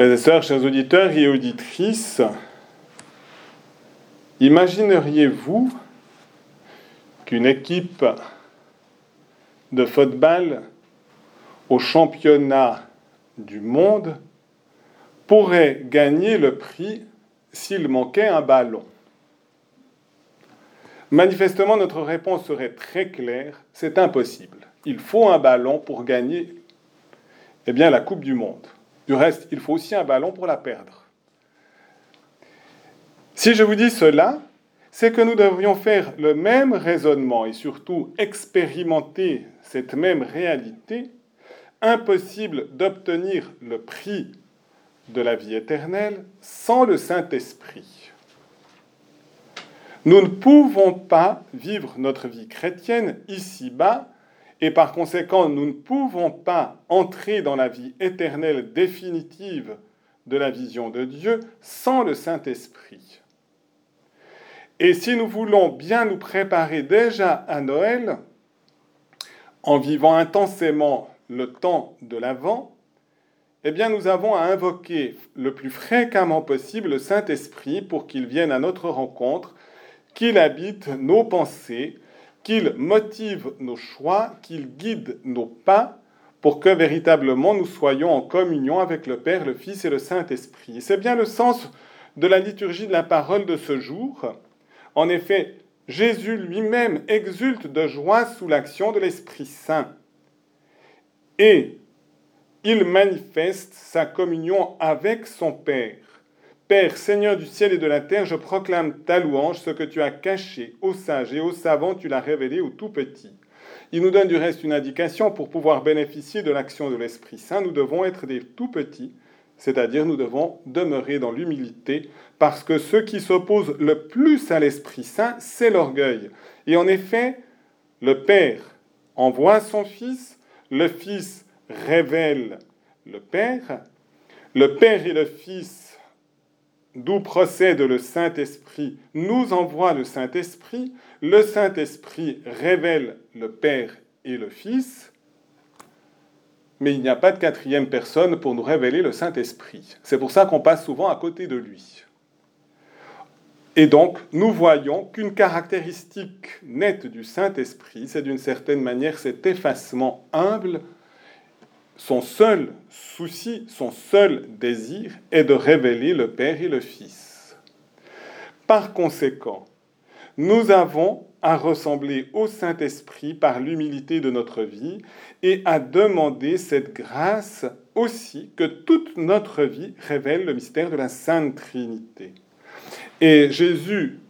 Frères et sœurs, chers auditeurs et auditrices, imagineriez-vous qu'une équipe de football au championnat du monde pourrait gagner le prix s'il manquait un ballon? Manifestement, notre réponse serait très claire, c'est impossible. Il faut un ballon pour gagner eh bien, la Coupe du Monde. Du reste, il faut aussi un ballon pour la perdre. Si je vous dis cela, c'est que nous devrions faire le même raisonnement et surtout expérimenter cette même réalité. Impossible d'obtenir le prix de la vie éternelle sans le Saint-Esprit. Nous ne pouvons pas vivre notre vie chrétienne ici-bas et par conséquent, nous ne pouvons pas entrer dans la vie éternelle définitive de la vision de Dieu sans le Saint-Esprit. Et si nous voulons bien nous préparer déjà à Noël, en vivant intensément le temps de l'Avent, eh bien nous avons à invoquer le plus fréquemment possible le Saint-Esprit pour qu'il vienne à notre rencontre, qu'il habite nos pensées, qu'il motive nos choix, qu'il guide nos pas pour que véritablement nous soyons en communion avec le Père, le Fils et le Saint-Esprit. C'est bien le sens de la liturgie de la parole de ce jour. En effet, Jésus lui-même exulte de joie sous l'action de l'Esprit Saint. Et il manifeste sa communion avec son Père. Père, Seigneur du ciel et de la terre, je proclame ta louange, ce que tu as caché aux sages et aux savants, tu l'as révélé aux tout petits. Il nous donne du reste une indication pour pouvoir bénéficier de l'action de l'Esprit Saint. Nous devons être des tout petits, c'est-à-dire nous devons demeurer dans l'humilité, parce que ce qui s'oppose le plus à l'Esprit Saint, c'est l'orgueil. Et en effet, le Père envoie son Fils, le Fils révèle le Père, le Père et le Fils d'où procède le Saint-Esprit, nous envoie le Saint-Esprit, le Saint-Esprit révèle le Père et le Fils, mais il n'y a pas de quatrième personne pour nous révéler le Saint-Esprit. C'est pour ça qu'on passe souvent à côté de lui. Et donc, nous voyons qu'une caractéristique nette du Saint-Esprit, c'est d'une certaine manière cet effacement humble son seul souci, son seul désir est de révéler le Père et le Fils. Par conséquent, nous avons à ressembler au Saint-Esprit par l'humilité de notre vie et à demander cette grâce aussi que toute notre vie révèle le mystère de la Sainte Trinité. Et Jésus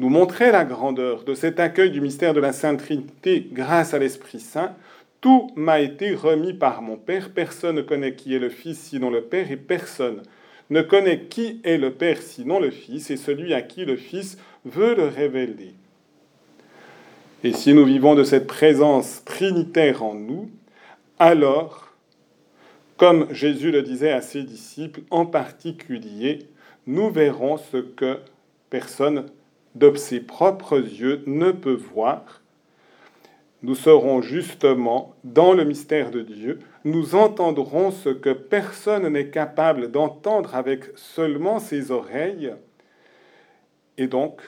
nous montrait la grandeur de cet accueil du mystère de la Sainte Trinité grâce à l'Esprit Saint tout m'a été remis par mon Père. Personne ne connaît qui est le Fils sinon le Père, et personne ne connaît qui est le Père sinon le Fils, et celui à qui le Fils veut le révéler. Et si nous vivons de cette présence trinitaire en nous, alors, comme Jésus le disait à ses disciples, en particulier, nous verrons ce que personne de ses propres yeux ne peut voir, nous serons justement dans le mystère de Dieu, nous entendrons ce que personne n'est capable d'entendre avec seulement ses oreilles, et donc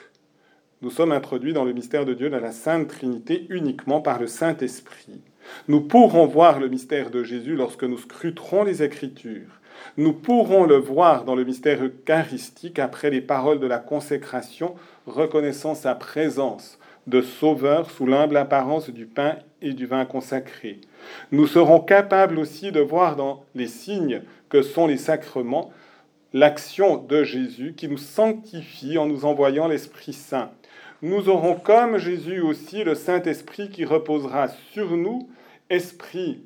nous sommes introduits dans le mystère de Dieu, dans la Sainte Trinité, uniquement par le Saint-Esprit. Nous pourrons voir le mystère de Jésus lorsque nous scruterons les Écritures. Nous pourrons le voir dans le mystère eucharistique après les paroles de la consécration, reconnaissant sa présence de sauveur sous l'humble apparence du pain et du vin consacré. Nous serons capables aussi de voir dans les signes que sont les sacrements l'action de Jésus qui nous sanctifie en nous envoyant l'Esprit Saint. Nous aurons comme Jésus aussi le Saint-Esprit qui reposera sur nous, esprit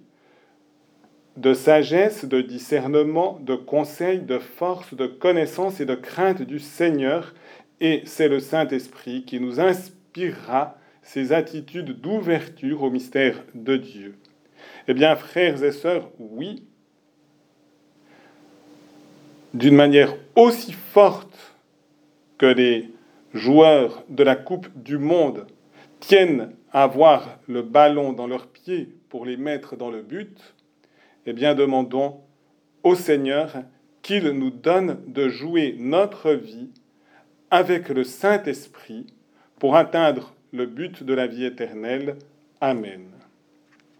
de sagesse, de discernement, de conseil, de force, de connaissance et de crainte du Seigneur. Et c'est le Saint-Esprit qui nous inspire inspirera ces attitudes d'ouverture au mystère de Dieu. Eh bien, frères et sœurs, oui, d'une manière aussi forte que les joueurs de la Coupe du Monde tiennent à avoir le ballon dans leurs pieds pour les mettre dans le but, eh bien demandons au Seigneur qu'il nous donne de jouer notre vie avec le Saint-Esprit pour atteindre le but de la vie éternelle. Amen.